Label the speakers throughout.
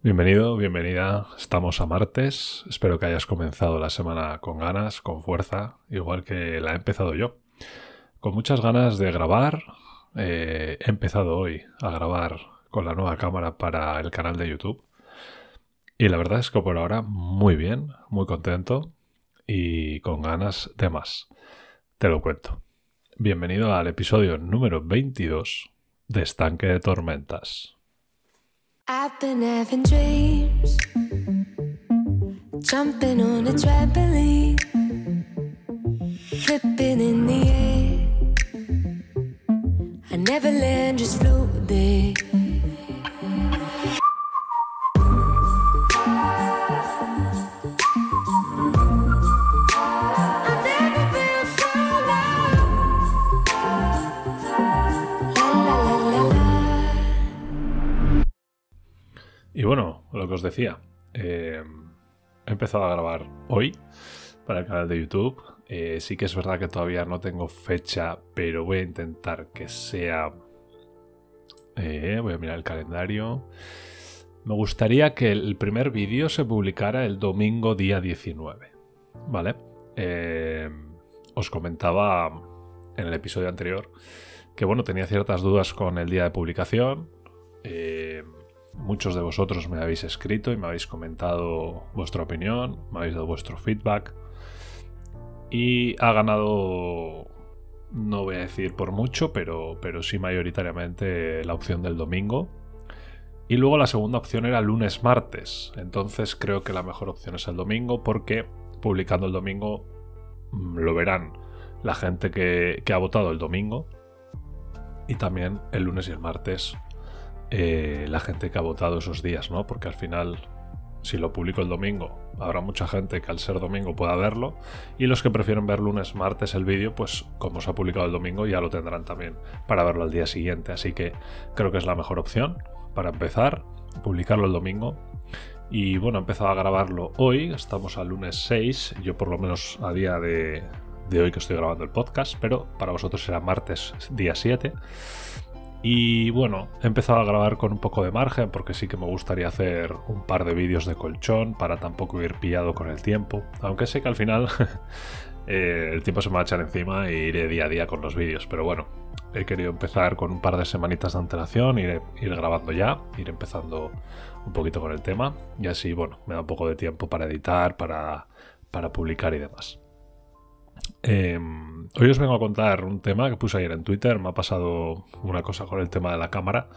Speaker 1: Bienvenido, bienvenida. Estamos a martes. Espero que hayas comenzado la semana con ganas, con fuerza, igual que la he empezado yo. Con muchas ganas de grabar. Eh, he empezado hoy a grabar con la nueva cámara para el canal de YouTube. Y la verdad es que por ahora muy bien, muy contento y con ganas de más. Te lo cuento. Bienvenido al episodio número 22 de Estanque de Tormentas. I've been having dreams, jumping on a trampoline, flipping in the air. I never land, just float there. Bueno, lo que os decía, eh, he empezado a grabar hoy para el canal de YouTube. Eh, sí que es verdad que todavía no tengo fecha, pero voy a intentar que sea... Eh, voy a mirar el calendario. Me gustaría que el primer vídeo se publicara el domingo día 19. ¿Vale? os comentaba en el episodio anterior que bueno, tenía ciertas dudas con el día de publicación. Muchos de vosotros me habéis escrito y me habéis comentado vuestra opinión, me habéis dado vuestro feedback. Y ha ganado, no voy a decir por mucho, pero, pero sí mayoritariamente la opción del domingo. Y luego la segunda opción era lunes-martes. Entonces creo que la mejor opción es el domingo porque publicando el domingo mm, lo verán la gente que, que ha votado el domingo. Y también el lunes y el martes eh, la gente que ha votado esos días, ¿no? Porque al final, si lo publico el domingo, habrá mucha gente que al ser domingo pueda verlo. Y los que prefieren ver lunes, martes el vídeo, pues como se ha publicado el domingo, ya lo tendrán también para verlo al día siguiente. Así que creo que es la mejor opción para empezar, publicarlo el domingo. Y bueno, he empezado a grabarlo hoy, estamos al lunes 6, yo por lo menos a día de, de hoy que estoy grabando el podcast, pero para vosotros será martes día 7. Y bueno, he empezado a grabar con un poco de margen porque sí que me gustaría hacer un par de vídeos de colchón para tampoco ir pillado con el tiempo. Aunque sé que al final eh, el tiempo se me va a echar encima e iré día a día con los vídeos. Pero bueno, he querido empezar con un par de semanitas de antelación, ir, ir grabando ya, ir empezando un poquito con el tema. Y así, bueno, me da un poco de tiempo para editar, para, para publicar y demás. Em, hoy os vengo a contar un tema que puse ayer en Twitter. Me ha pasado una cosa con el tema de la cámara.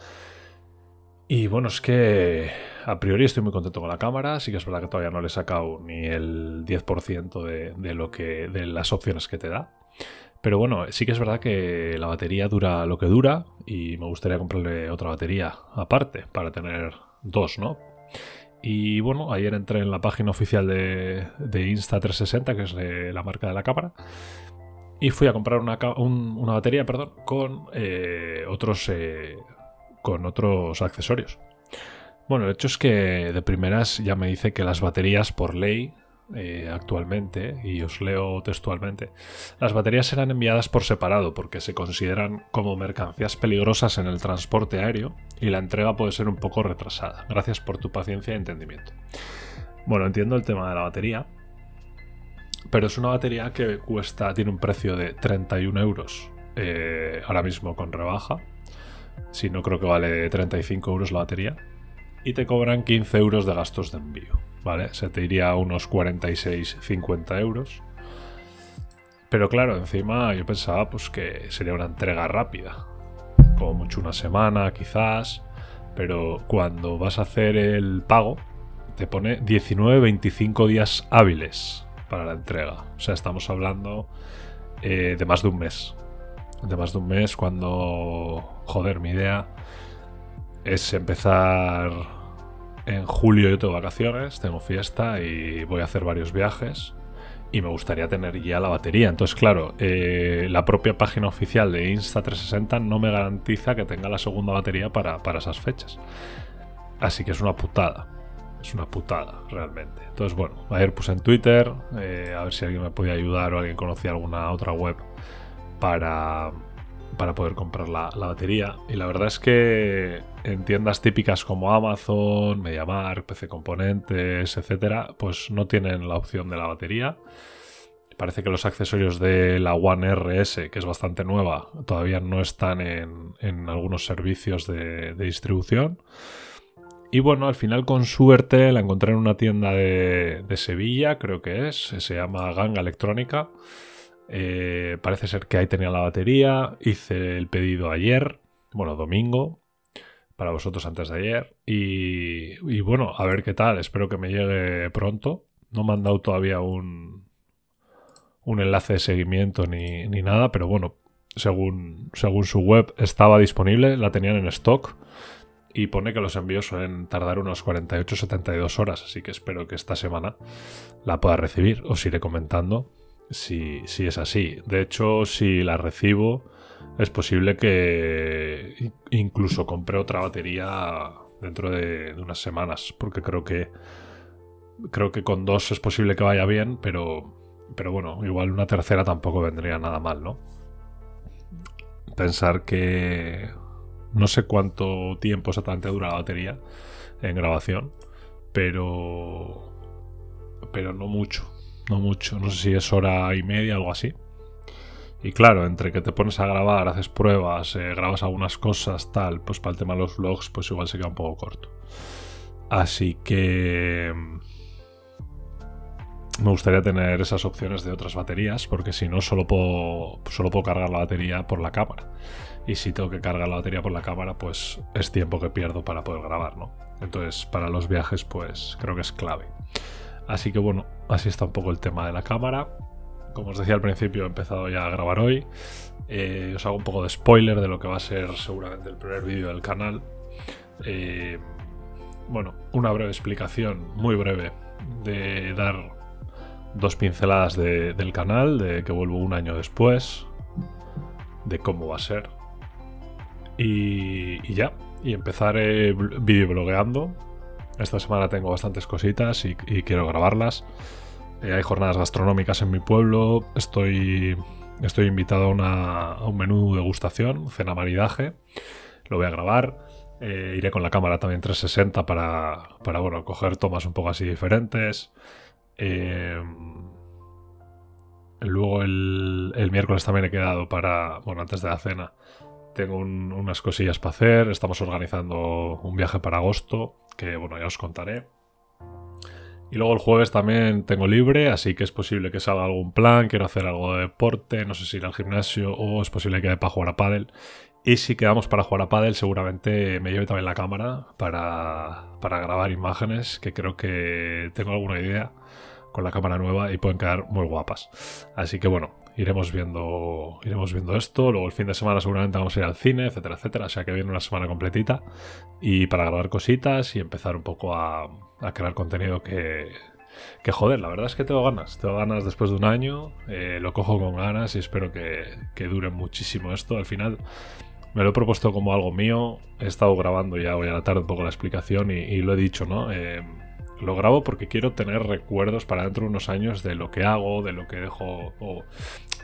Speaker 1: Y bueno, es que a priori estoy muy contento con la cámara. Sí que es verdad que todavía no le he sacado ni el 10% de, de, lo que, de las opciones que te da. Pero bueno, sí que es verdad que la batería dura lo que dura y me gustaría comprarle otra batería aparte para tener dos, ¿no? Y bueno, ayer entré en la página oficial de, Insta360, que es la marca de la cámara, y fui a comprar una, batería perdón, con, eh, otros, eh, con otros accesorios. Bueno, el hecho es que de primeras ya me dice que las baterías por ley eh, actualmente, y os leo textualmente, las baterías serán enviadas por separado porque se consideran como mercancías peligrosas en el transporte aéreo y la entrega puede ser un poco retrasada. Gracias por tu paciencia y entendimiento. Bueno, entiendo el tema de la batería, pero es una batería que cuesta, tiene un precio de 31 euros eh, ahora mismo con rebaja. Si no, creo que vale 35 euros la batería. Y te cobran 15 euros de gastos de envío. ¿vale? Se te iría a unos 46-50 euros. Pero claro, encima yo pensaba pues que sería una entrega rápida. Como mucho una semana, quizás. Pero cuando vas a hacer el pago, te pone 19-25 días hábiles para la entrega. O sea, estamos hablando eh, de más de un mes. De más de un mes cuando, joder, mi idea es empezar en julio yo tengo vacaciones, tengo fiesta y voy a hacer varios viajes y me gustaría tener ya la batería. Entonces, claro, eh, la propia página oficial de Insta360 no me garantiza que tenga la segunda batería para, esas fechas. Así que es una putada. Es una putada, realmente. Entonces, bueno, ayer puse en Twitter, eh, a ver si alguien me podía ayudar o alguien conocía alguna otra web para, para poder comprar la, batería. Y la verdad es que en tiendas típicas como Amazon, MediaMarkt, PC Componentes, etcétera, pues no tienen la opción de la batería. Parece que los accesorios de la One RS, que es bastante nueva, todavía no están en, algunos servicios de, distribución. Y bueno, al final con suerte la encontré en una tienda de, de Sevilla, creo que es, se llama Ganga Electrónica. Eh, parece ser que ahí tenía la batería. Hice el pedido ayer, bueno, domingo, para vosotros antes de ayer. Y, bueno, a ver qué tal. Espero que me llegue pronto. No me han dado todavía un, un enlace de seguimiento ni, nada, pero bueno, según, según su web estaba disponible, la tenían en stock. Y pone que los envíos suelen tardar unos 48-72 horas, así que espero que esta semana la pueda recibir. Os iré comentando si, es así. De hecho, si la recibo, es posible que incluso compre otra batería dentro de, unas semanas, porque creo que creo que con dos es posible que vaya bien, pero pero bueno, igual una tercera tampoco vendría nada mal, ¿no? Pensar que no sé cuánto tiempo exactamente dura la batería en grabación, pero pero no mucho no mucho, no sé si es hora y media, algo así. Y claro, entre que te pones a grabar, haces pruebas, eh, grabas algunas cosas, tal, pues para el tema de los vlogs, pues igual se queda un poco corto. Así que mm, me gustaría tener esas opciones de otras baterías, porque si no, solo puedo, solo puedo cargar la batería por la cámara. Y si tengo que cargar la batería por la cámara, pues es tiempo que pierdo para poder grabar, ¿no? Entonces, para los viajes, pues creo que es clave. Así que bueno, así está un poco el tema de la cámara. Como os decía al principio, he empezado ya a grabar hoy. Eh, os hago un poco de spoiler de lo que va a ser seguramente el primer vídeo del canal. Eh, bueno, una breve explicación, muy breve, de dar dos pinceladas del canal, de que vuelvo un año después, de cómo va a ser. Y, y ya, y empezaré videoblogueando esta semana tengo bastantes cositas y, quiero grabarlas. Eh, hay jornadas gastronómicas en mi pueblo. Estoy, estoy invitado a, un menú de degustación, cena maridaje. Lo voy a grabar. Eh, iré con la cámara también 360 para, para bueno, coger tomas un poco así diferentes. Eh, luego el, el, miércoles también he quedado para, bueno, antes de la cena, tengo unas cosillas para hacer. Estamos organizando un viaje para agosto, que bueno, ya os contaré. Y luego el jueves también tengo libre, así que es posible que salga algún plan, quiero hacer algo de deporte, no sé si ir al gimnasio o es posible que quede para jugar a pádel. Y si quedamos para jugar a pádel, seguramente me lleve también la cámara para, para grabar imágenes, que creo que tengo alguna idea con la cámara nueva y pueden quedar muy guapas. Así que bueno, iremos viendo, iremos viendo esto. Luego el fin de semana seguramente vamos a ir al cine, etcétera, etcétera. O sea que viene una semana completita. Y para grabar cositas y empezar un poco a, crear contenido que, que joder, la verdad es que tengo ganas. Tengo ganas después de un año. Eh, lo cojo con ganas y espero que, que, dure muchísimo esto. Al final me lo he propuesto como algo mío. He estado grabando ya hoy a la tarde un poco la explicación y, lo he dicho, ¿no? Eh, lo grabo porque quiero tener recuerdos para dentro de unos años de lo que hago, de lo que dejo, o,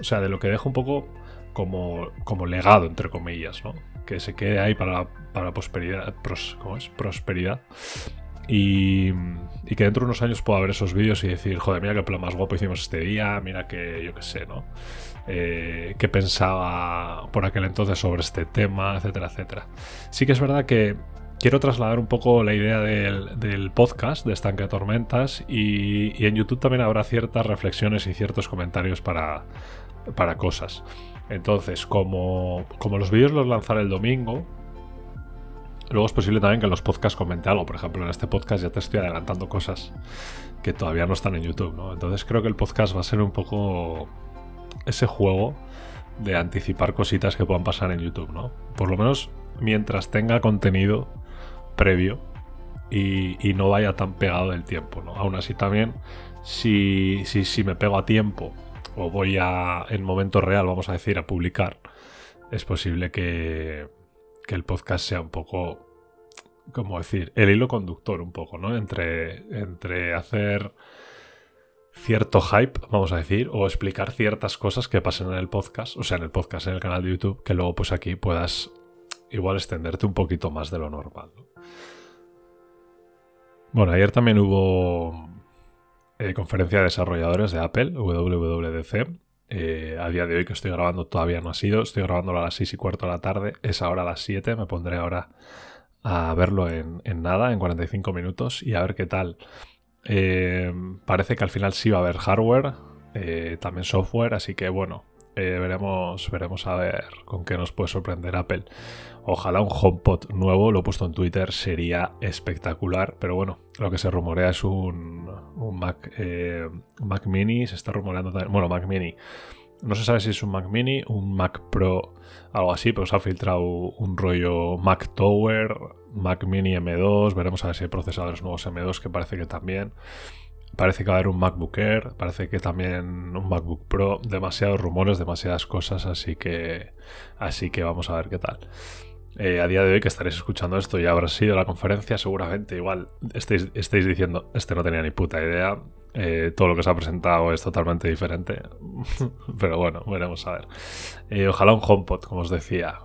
Speaker 1: sea, de lo que dejo un poco como, como legado, entre comillas, ¿no? Que se quede ahí para, para prosperidad, ¿cómo es? Prosperidad. Y, que dentro de unos años pueda ver esos vídeos y decir, joder, mira qué plan más guapo hicimos este día, mira que, yo qué sé, ¿no? Eh, qué pensaba por aquel entonces sobre este tema, etcétera, etcétera. Sí que es verdad que quiero trasladar un poco la idea del, podcast de Estanque de Tormentas y, en YouTube también habrá ciertas reflexiones y ciertos comentarios para, para cosas. Entonces, como, como los vídeos los lanzaré el domingo, luego es posible también que en los podcasts comente algo. Por ejemplo, en este podcast ya te estoy adelantando cosas que todavía no están en YouTube, ¿no? Entonces creo que el podcast va a ser un poco ese juego de anticipar cositas que puedan pasar en YouTube, ¿no? Por lo menos mientras tenga contenido previo y, no vaya tan pegado del tiempo. ¿no? Aún así también, si, si, si me pego a tiempo o voy a, en momento real, vamos a decir, a publicar, es posible que, que el podcast sea un poco, como decir, el hilo conductor un poco, ¿no? Entre, entre hacer cierto hype, vamos a decir, o explicar ciertas cosas que pasen en el podcast, o sea, en el podcast, en el canal de YouTube, que luego pues aquí puedas igual extenderte un poquito más de lo normal. Bueno, ayer también hubo eh, conferencia de desarrolladores de Apple, WWDC. Eh, a día de hoy que estoy grabando todavía no ha sido, estoy grabándolo a las 6 y cuarto de la tarde, es ahora a las 7, me pondré ahora a verlo en, en nada, en 45 minutos y a ver qué tal. Eh, parece que al final sí va a haber hardware, eh, también software, así que bueno, eh, veremos, veremos a ver con qué nos puede sorprender Apple. Ojalá un HomePod nuevo, lo he puesto en Twitter, sería espectacular. Pero bueno, lo que se rumorea es un, Mac, Mac Mini, se está rumoreando también. Bueno, Mac Mini. No se sabe si es un Mac Mini, un Mac Pro, algo así, pero se ha filtrado un rollo Mac Tower, Mac Mini M2, veremos a ver si hay procesadores nuevos M2 que parece que también. Parece que va a haber un MacBook Air, parece que también un MacBook Pro, demasiados rumores, demasiadas cosas, así que así que vamos a ver qué tal. Eh, a día de hoy que estaréis escuchando esto ya habrá sido la conferencia, seguramente igual estáis diciendo, este no tenía ni puta idea, eh, todo lo que se ha presentado es totalmente diferente. Pero bueno, veremos a ver. Eh, ojalá un HomePod, como os decía.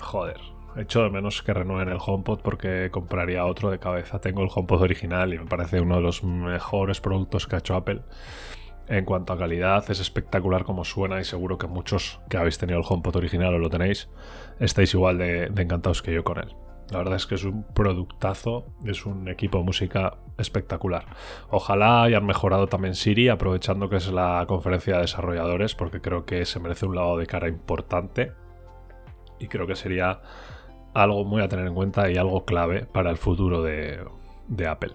Speaker 1: joder, Echo de menos que renueven el HomePod porque compraría otro de cabeza. Tengo el HomePod original y me parece uno de los mejores productos que ha hecho Apple. En cuanto a calidad, es espectacular como suena y seguro que muchos que habéis tenido el HomePod original o lo tenéis, estáis igual de, encantados que yo con él. La verdad es que es un productazo, es un equipo de música espectacular. Ojalá hayan mejorado también Siri, aprovechando que es la conferencia de desarrolladores, porque creo que se merece un lado de cara importante. Y creo que sería algo muy a tener en cuenta y algo clave para el futuro de, Apple.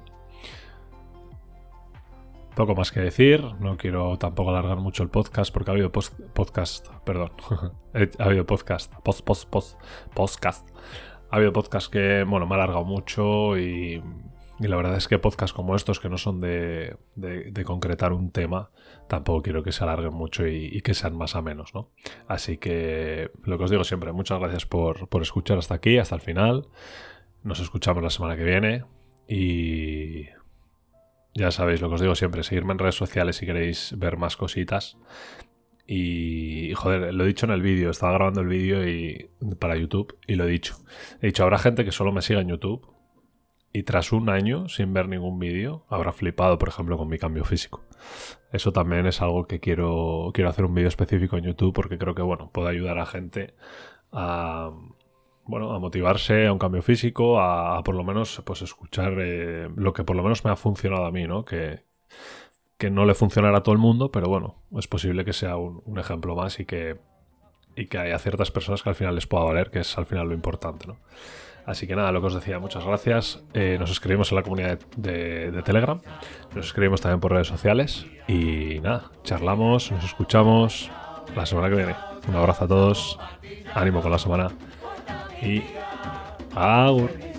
Speaker 1: Poco más que decir, no quiero tampoco alargar mucho el podcast porque ha habido podcast, perdón, ha habido podcast, post, post, post, podcast. Ha habido podcast que, bueno, me ha alargado mucho y y la verdad es que podcasts como estos, que no son de, concretar un tema, tampoco quiero que se alarguen mucho y, que sean más a menos, ¿no? Así que lo que os digo siempre, muchas gracias por, escuchar hasta aquí, hasta el final. Nos escuchamos la semana que viene y ya sabéis lo que os digo siempre, seguirme en redes sociales si queréis ver más cositas. Y, joder, lo he dicho en el vídeo, estaba grabando el vídeo y, para YouTube y lo he dicho. He dicho, habrá gente que solo me siga en YouTube y tras un año sin ver ningún vídeo habrá flipado, por ejemplo, con mi cambio físico. Eso también es algo que quiero, quiero hacer un vídeo específico en YouTube porque creo que bueno, puede ayudar a gente a, bueno, a motivarse a un cambio físico, a, por lo menos pues, escuchar eh, lo que por lo menos me ha funcionado a mí, ¿no? Que, que no le funcionará a todo el mundo, pero bueno, es posible que sea un, un ejemplo más y que, y que haya ciertas personas que al final les pueda valer, que es al final lo importante, ¿no? Así que nada, lo que os decía, muchas gracias. Eh, nos escribimos en la comunidad de, Telegram, nos escribimos también por redes sociales y nada, charlamos, nos escuchamos la semana que viene. Un abrazo a todos, ánimo con la semana y agur.